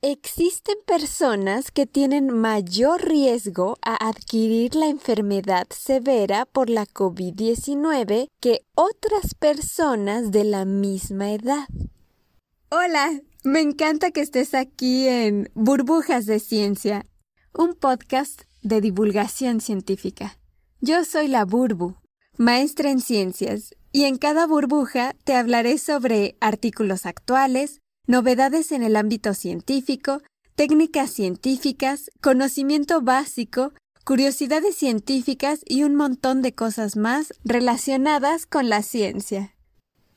Existen personas que tienen mayor riesgo a adquirir la enfermedad severa por la COVID-19 que otras personas de la misma edad. Hola, me encanta que estés aquí en Burbujas de Ciencia, un podcast de divulgación científica. Yo soy la Burbu, maestra en ciencias, y en cada burbuja te hablaré sobre artículos actuales, novedades en el ámbito científico, técnicas científicas, conocimiento básico, curiosidades científicas y un montón de cosas más relacionadas con la ciencia.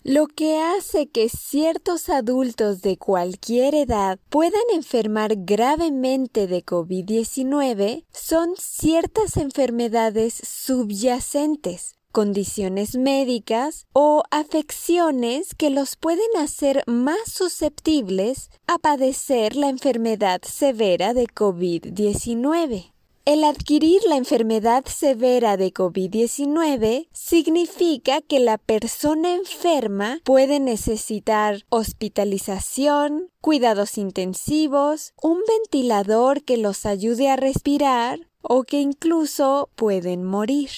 Lo que hace que ciertos adultos de cualquier edad puedan enfermar gravemente de COVID-19 son ciertas enfermedades subyacentes, condiciones médicas o afecciones que los pueden hacer más susceptibles a padecer la enfermedad severa de COVID-19. El adquirir la enfermedad severa de COVID-19 significa que la persona enferma puede necesitar hospitalización, cuidados intensivos, un ventilador que los ayude a respirar o que incluso pueden morir.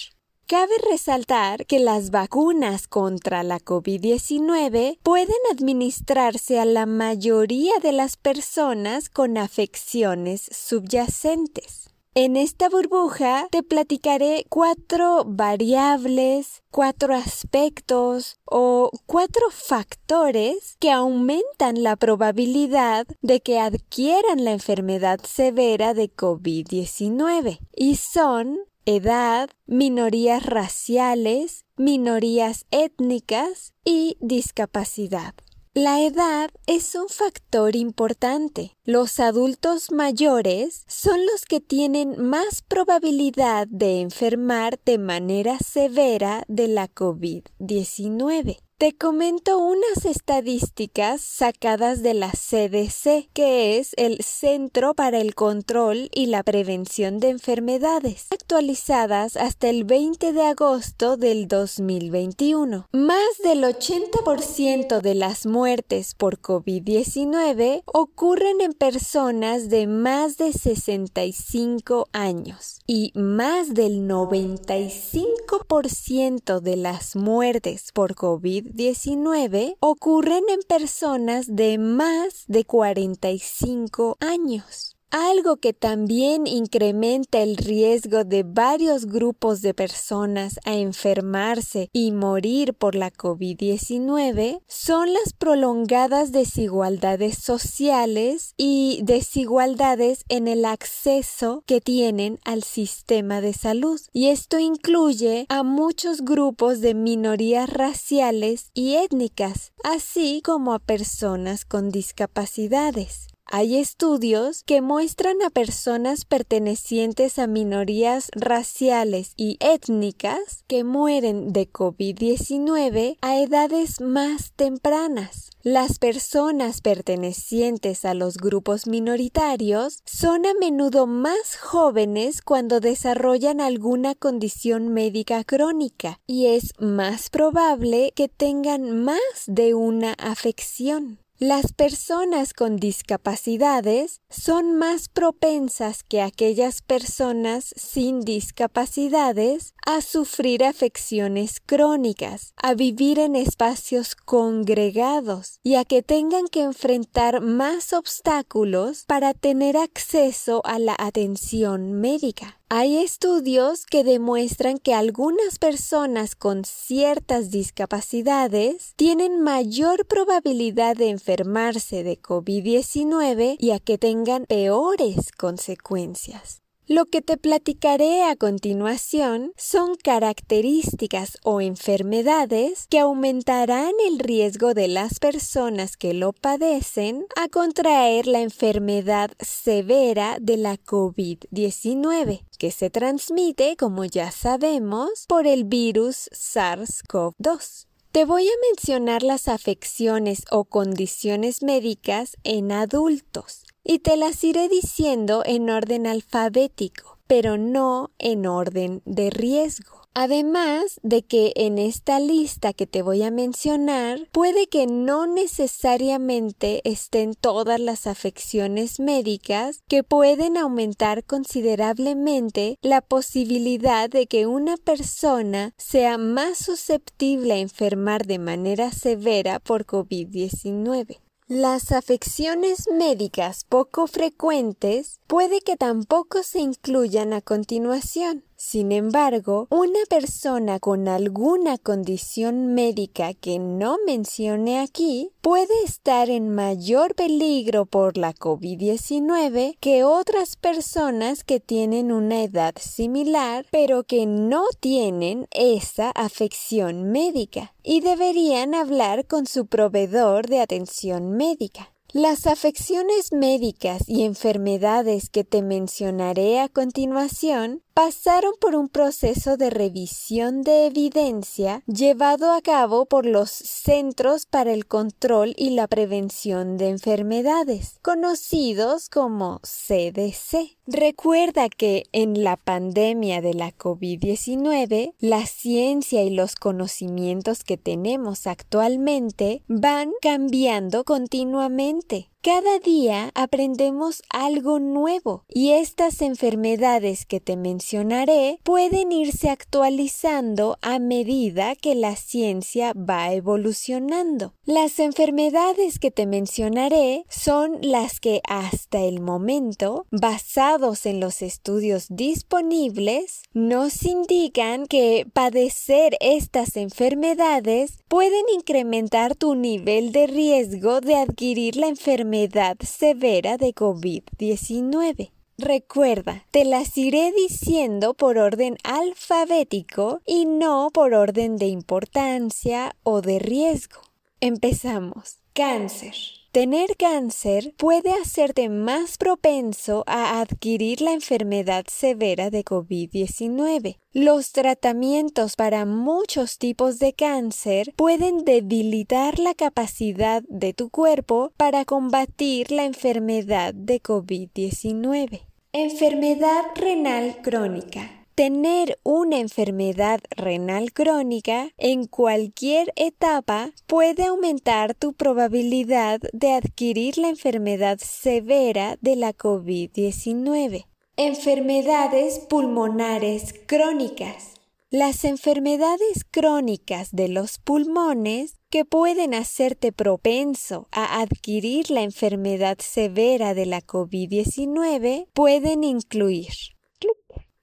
Cabe resaltar que las vacunas contra la COVID-19 pueden administrarse a la mayoría de las personas con afecciones subyacentes. En esta burbuja te platicaré cuatro variables, cuatro aspectos o cuatro factores que aumentan la probabilidad de que adquieran la enfermedad severa de COVID-19 y son edad, minorías raciales, minorías étnicas y discapacidad. La edad es un factor importante. Los adultos mayores son los que tienen más probabilidad de enfermar de manera severa de la COVID-19. Te comento unas estadísticas sacadas de la CDC, que es el Centro para el Control y la Prevención de Enfermedades, actualizadas hasta el 20 de agosto del 2021. Más del 80% de las muertes por COVID-19 ocurren en personas de más de 65 años y más del 95% de las muertes por COVID 19 ocurren en personas de más de 45 años algo que también incrementa el riesgo de varios grupos de personas a enfermarse y morir por la COVID-19 son las prolongadas desigualdades sociales y desigualdades en el acceso que tienen al sistema de salud. Y esto incluye a muchos grupos de minorías raciales y étnicas, así como a personas con discapacidades. Hay estudios que muestran a personas pertenecientes a minorías raciales y étnicas que mueren de COVID-19 a edades más tempranas. Las personas pertenecientes a los grupos minoritarios son a menudo más jóvenes cuando desarrollan alguna condición médica crónica y es más probable que tengan más de una afección. Las personas con discapacidades son más propensas que aquellas personas sin discapacidades a sufrir afecciones crónicas, a vivir en espacios congregados y a que tengan que enfrentar más obstáculos para tener acceso a la atención médica. Hay estudios que demuestran que algunas personas con ciertas discapacidades tienen mayor probabilidad de enfermarse de COVID-19 y a que tengan peores consecuencias. Lo que te platicaré a continuación son características o enfermedades que aumentarán el riesgo de las personas que lo padecen a contraer la enfermedad severa de la COVID-19, que se transmite, como ya sabemos, por el virus SARS-CoV-2. Te voy a mencionar las afecciones o condiciones médicas en adultos y te las iré diciendo en orden alfabético, pero no en orden de riesgo. Además de que en esta lista que te voy a mencionar puede que no necesariamente estén todas las afecciones médicas que pueden aumentar considerablemente la posibilidad de que una persona sea más susceptible a enfermar de manera severa por COVID-19. Las afecciones médicas poco frecuentes puede que tampoco se incluyan a continuación. Sin embargo, una persona con alguna condición médica que no mencione aquí puede estar en mayor peligro por la COVID-19 que otras personas que tienen una edad similar pero que no tienen esa afección médica y deberían hablar con su proveedor de atención médica. Las afecciones médicas y enfermedades que te mencionaré a continuación pasaron por un proceso de revisión de evidencia llevado a cabo por los Centros para el Control y la Prevención de Enfermedades, conocidos como CDC. Recuerda que en la pandemia de la COVID-19, la ciencia y los conocimientos que tenemos actualmente van cambiando continuamente. Cada día aprendemos algo nuevo y estas enfermedades que te mencionaré pueden irse actualizando a medida que la ciencia va evolucionando. Las enfermedades que te mencionaré son las que hasta el momento, basados en los estudios disponibles, nos indican que padecer estas enfermedades pueden incrementar tu nivel de riesgo de adquirir la enfermedad enfermedad severa de COVID-19. Recuerda, te las iré diciendo por orden alfabético y no por orden de importancia o de riesgo. Empezamos. Cáncer. Tener cáncer puede hacerte más propenso a adquirir la enfermedad severa de COVID-19. Los tratamientos para muchos tipos de cáncer pueden debilitar la capacidad de tu cuerpo para combatir la enfermedad de COVID-19. Enfermedad renal crónica. Tener una enfermedad renal crónica en cualquier etapa puede aumentar tu probabilidad de adquirir la enfermedad severa de la COVID-19. Enfermedades pulmonares crónicas. Las enfermedades crónicas de los pulmones que pueden hacerte propenso a adquirir la enfermedad severa de la COVID-19 pueden incluir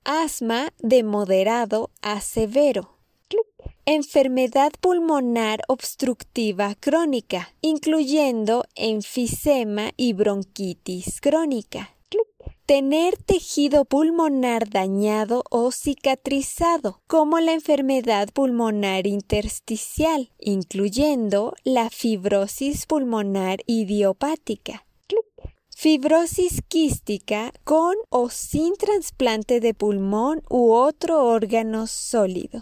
asma de moderado a severo. Enfermedad pulmonar obstructiva crónica, incluyendo enfisema y bronquitis crónica. Tener tejido pulmonar dañado o cicatrizado, como la enfermedad pulmonar intersticial, incluyendo la fibrosis pulmonar idiopática fibrosis quística con o sin trasplante de pulmón u otro órgano sólido.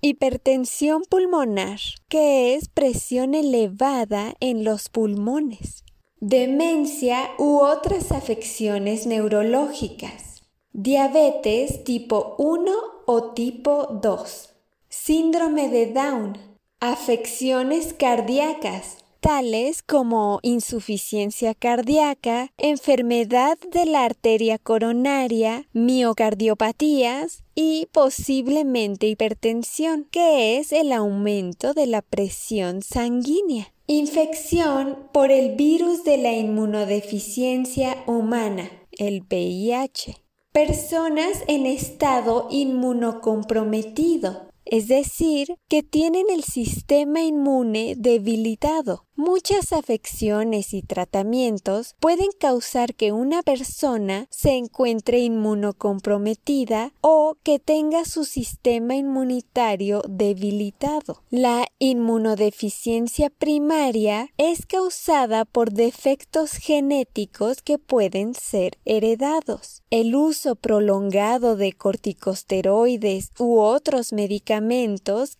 Hipertensión pulmonar, que es presión elevada en los pulmones. Demencia u otras afecciones neurológicas. Diabetes tipo 1 o tipo 2. Síndrome de Down. Afecciones cardíacas tales como insuficiencia cardíaca, enfermedad de la arteria coronaria, miocardiopatías y posiblemente hipertensión, que es el aumento de la presión sanguínea. Infección por el virus de la inmunodeficiencia humana, el VIH. Personas en estado inmunocomprometido, es decir, que tienen el sistema inmune debilitado. Muchas afecciones y tratamientos pueden causar que una persona se encuentre inmunocomprometida o que tenga su sistema inmunitario debilitado. La inmunodeficiencia primaria es causada por defectos genéticos que pueden ser heredados. El uso prolongado de corticosteroides u otros medicamentos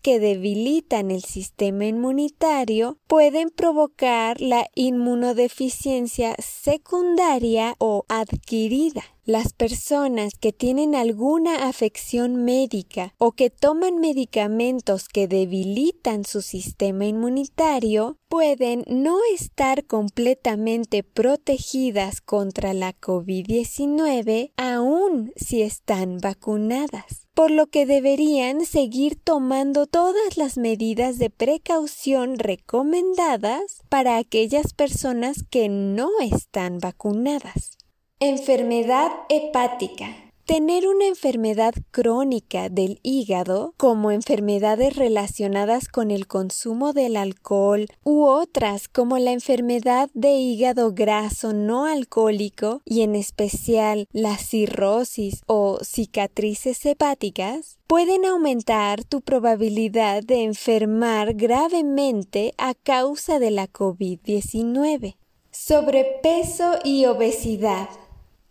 que debilitan el sistema inmunitario pueden provocar provocar la inmunodeficiencia secundaria o adquirida. Las personas que tienen alguna afección médica o que toman medicamentos que debilitan su sistema inmunitario pueden no estar completamente protegidas contra la COVID-19 aun si están vacunadas, por lo que deberían seguir tomando todas las medidas de precaución recomendadas para aquellas personas que no están vacunadas. Enfermedad hepática. Tener una enfermedad crónica del hígado, como enfermedades relacionadas con el consumo del alcohol u otras como la enfermedad de hígado graso no alcohólico y en especial la cirrosis o cicatrices hepáticas, pueden aumentar tu probabilidad de enfermar gravemente a causa de la COVID-19. Sobrepeso y obesidad.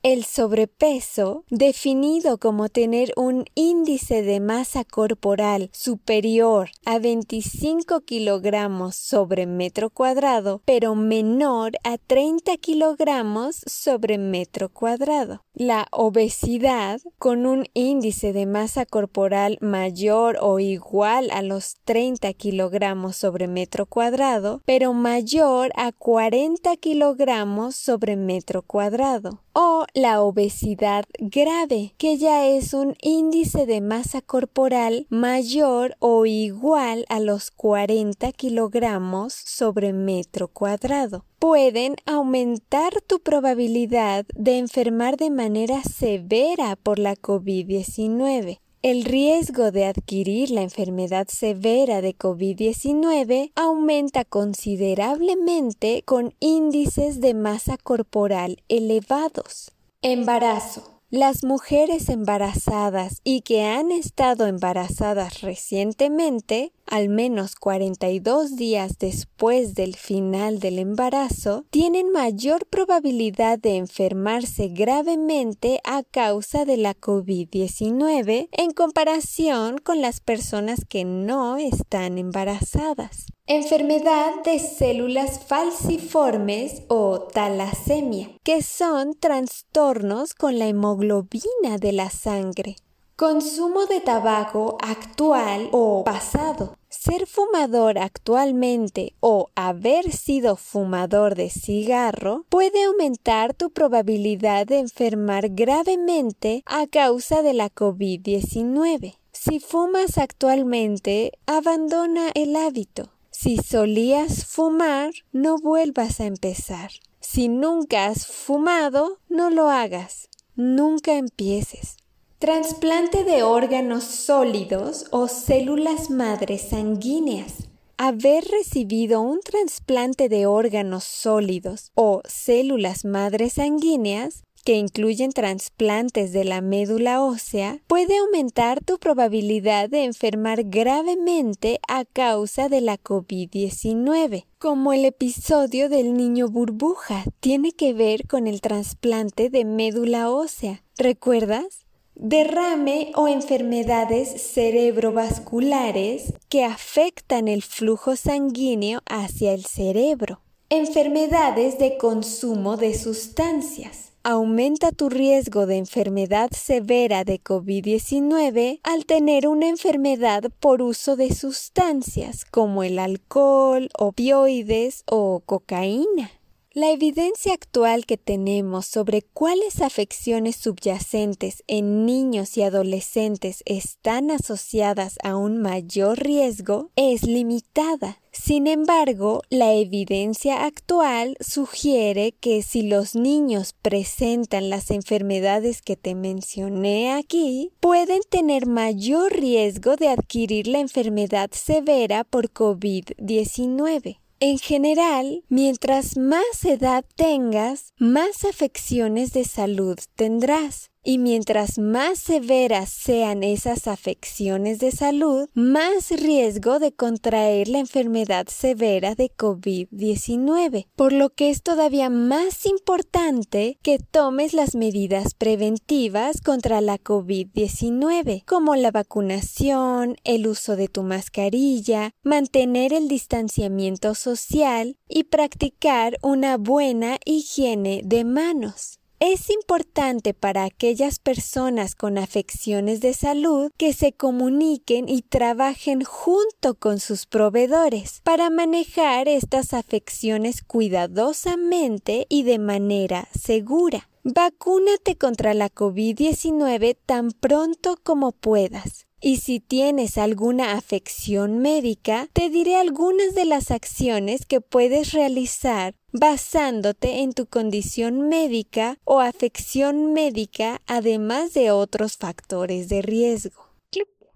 El sobrepeso, definido como tener un índice de masa corporal superior a 25 kilogramos sobre metro cuadrado, pero menor a 30 kilogramos sobre metro cuadrado. La obesidad, con un índice de masa corporal mayor o igual a los 30 kilogramos sobre metro cuadrado, pero mayor a 40 kilogramos sobre metro cuadrado o la obesidad grave, que ya es un índice de masa corporal mayor o igual a los 40 kilogramos sobre metro cuadrado. Pueden aumentar tu probabilidad de enfermar de manera severa por la COVID-19. El riesgo de adquirir la enfermedad severa de COVID-19 aumenta considerablemente con índices de masa corporal elevados. Embarazo. Las mujeres embarazadas y que han estado embarazadas recientemente, al menos 42 días después del final del embarazo, tienen mayor probabilidad de enfermarse gravemente a causa de la COVID-19 en comparación con las personas que no están embarazadas. Enfermedad de células falciformes o talasemia, que son trastornos con la hemoglobina de la sangre. Consumo de tabaco actual o pasado. Ser fumador actualmente o haber sido fumador de cigarro puede aumentar tu probabilidad de enfermar gravemente a causa de la COVID-19. Si fumas actualmente, abandona el hábito. Si solías fumar, no vuelvas a empezar. Si nunca has fumado, no lo hagas. Nunca empieces. Transplante de órganos sólidos o células madres sanguíneas. Haber recibido un trasplante de órganos sólidos o células madres sanguíneas que incluyen trasplantes de la médula ósea, puede aumentar tu probabilidad de enfermar gravemente a causa de la COVID-19. Como el episodio del niño burbuja tiene que ver con el trasplante de médula ósea. ¿Recuerdas? Derrame o enfermedades cerebrovasculares que afectan el flujo sanguíneo hacia el cerebro, enfermedades de consumo de sustancias, aumenta tu riesgo de enfermedad severa de COVID-19 al tener una enfermedad por uso de sustancias como el alcohol, opioides o cocaína. La evidencia actual que tenemos sobre cuáles afecciones subyacentes en niños y adolescentes están asociadas a un mayor riesgo es limitada. Sin embargo, la evidencia actual sugiere que si los niños presentan las enfermedades que te mencioné aquí, pueden tener mayor riesgo de adquirir la enfermedad severa por COVID-19. En general, mientras más edad tengas, más afecciones de salud tendrás y mientras más severas sean esas afecciones de salud, más riesgo de contraer la enfermedad severa de COVID-19, por lo que es todavía más importante que tomes las medidas preventivas contra la COVID-19, como la vacunación, el uso de tu mascarilla, mantener el distanciamiento social y practicar una buena higiene de manos. Es importante para aquellas personas con afecciones de salud que se comuniquen y trabajen junto con sus proveedores para manejar estas afecciones cuidadosamente y de manera segura. Vacúnate contra la COVID-19 tan pronto como puedas. Y si tienes alguna afección médica, te diré algunas de las acciones que puedes realizar basándote en tu condición médica o afección médica, además de otros factores de riesgo.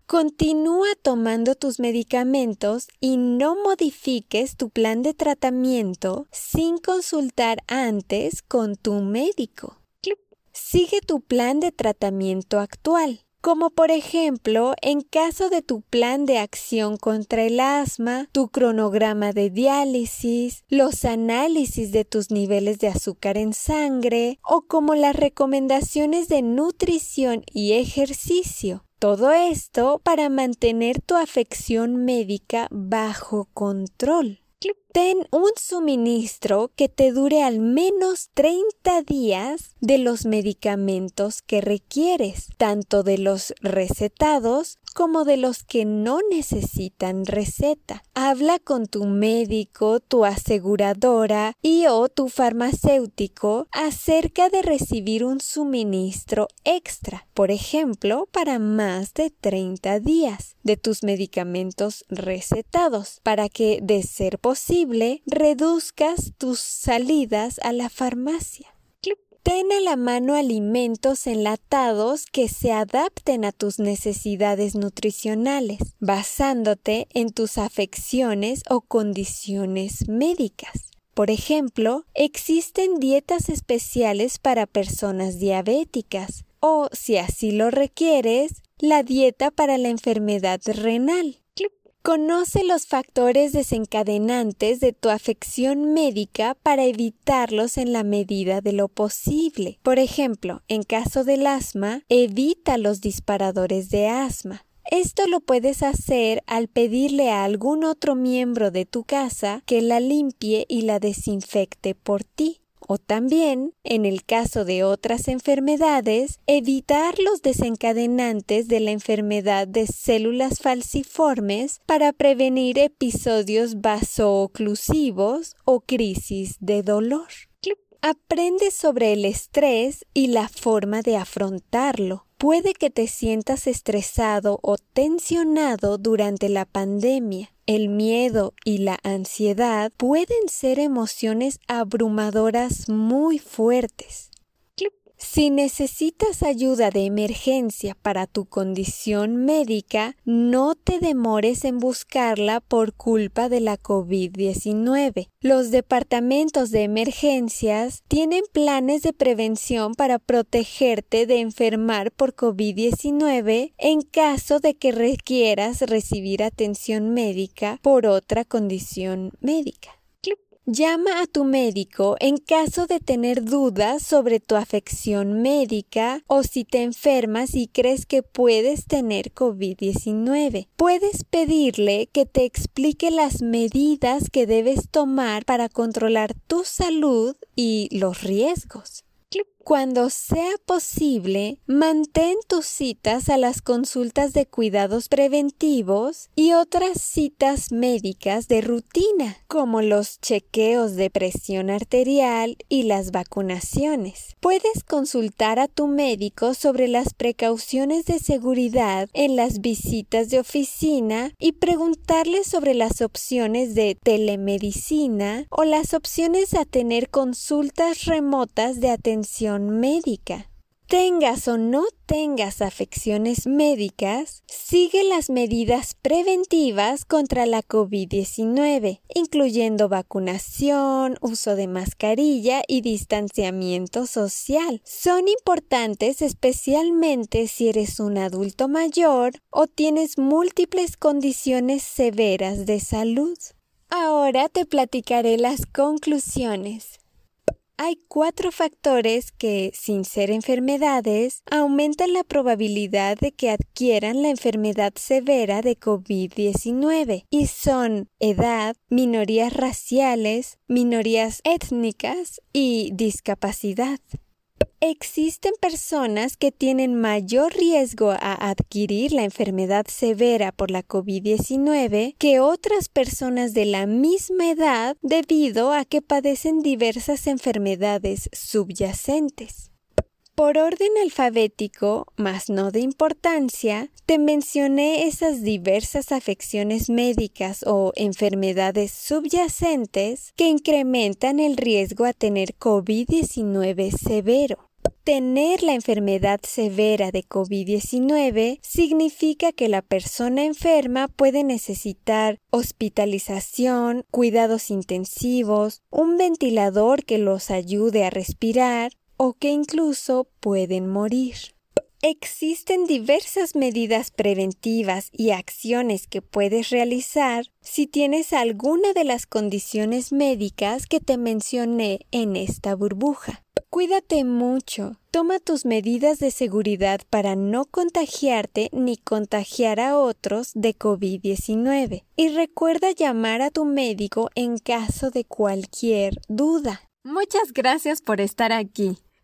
Continúa tomando tus medicamentos y no modifiques tu plan de tratamiento sin consultar antes con tu médico. Sigue tu plan de tratamiento actual como por ejemplo en caso de tu plan de acción contra el asma, tu cronograma de diálisis, los análisis de tus niveles de azúcar en sangre o como las recomendaciones de nutrición y ejercicio. Todo esto para mantener tu afección médica bajo control. Ten un suministro que te dure al menos 30 días de los medicamentos que requieres, tanto de los recetados como de los que no necesitan receta. Habla con tu médico, tu aseguradora y o tu farmacéutico acerca de recibir un suministro extra, por ejemplo, para más de 30 días de tus medicamentos recetados, para que, de ser posible, reduzcas tus salidas a la farmacia. Ten a la mano alimentos enlatados que se adapten a tus necesidades nutricionales, basándote en tus afecciones o condiciones médicas. Por ejemplo, existen dietas especiales para personas diabéticas o, si así lo requieres, la dieta para la enfermedad renal. Conoce los factores desencadenantes de tu afección médica para evitarlos en la medida de lo posible. Por ejemplo, en caso del asma, evita los disparadores de asma. Esto lo puedes hacer al pedirle a algún otro miembro de tu casa que la limpie y la desinfecte por ti o también, en el caso de otras enfermedades, evitar los desencadenantes de la enfermedad de células falciformes para prevenir episodios vasooclusivos o crisis de dolor. Aprende sobre el estrés y la forma de afrontarlo. Puede que te sientas estresado o tensionado durante la pandemia. El miedo y la ansiedad pueden ser emociones abrumadoras muy fuertes. Si necesitas ayuda de emergencia para tu condición médica, no te demores en buscarla por culpa de la COVID-19. Los departamentos de emergencias tienen planes de prevención para protegerte de enfermar por COVID-19 en caso de que requieras recibir atención médica por otra condición médica. Llama a tu médico en caso de tener dudas sobre tu afección médica o si te enfermas y crees que puedes tener COVID-19. Puedes pedirle que te explique las medidas que debes tomar para controlar tu salud y los riesgos. Cuando sea posible, mantén tus citas a las consultas de cuidados preventivos y otras citas médicas de rutina, como los chequeos de presión arterial y las vacunaciones. Puedes consultar a tu médico sobre las precauciones de seguridad en las visitas de oficina y preguntarle sobre las opciones de telemedicina o las opciones a tener consultas remotas de atención médica. Tengas o no tengas afecciones médicas, sigue las medidas preventivas contra la COVID-19, incluyendo vacunación, uso de mascarilla y distanciamiento social. Son importantes especialmente si eres un adulto mayor o tienes múltiples condiciones severas de salud. Ahora te platicaré las conclusiones. Hay cuatro factores que, sin ser enfermedades, aumentan la probabilidad de que adquieran la enfermedad severa de COVID-19 y son edad, minorías raciales, minorías étnicas y discapacidad. Existen personas que tienen mayor riesgo a adquirir la enfermedad severa por la COVID-19 que otras personas de la misma edad debido a que padecen diversas enfermedades subyacentes. Por orden alfabético, más no de importancia, te mencioné esas diversas afecciones médicas o enfermedades subyacentes que incrementan el riesgo a tener COVID-19 severo. Tener la enfermedad severa de COVID-19 significa que la persona enferma puede necesitar hospitalización, cuidados intensivos, un ventilador que los ayude a respirar o que incluso pueden morir. Existen diversas medidas preventivas y acciones que puedes realizar si tienes alguna de las condiciones médicas que te mencioné en esta burbuja. Cuídate mucho. Toma tus medidas de seguridad para no contagiarte ni contagiar a otros de COVID-19. Y recuerda llamar a tu médico en caso de cualquier duda. Muchas gracias por estar aquí.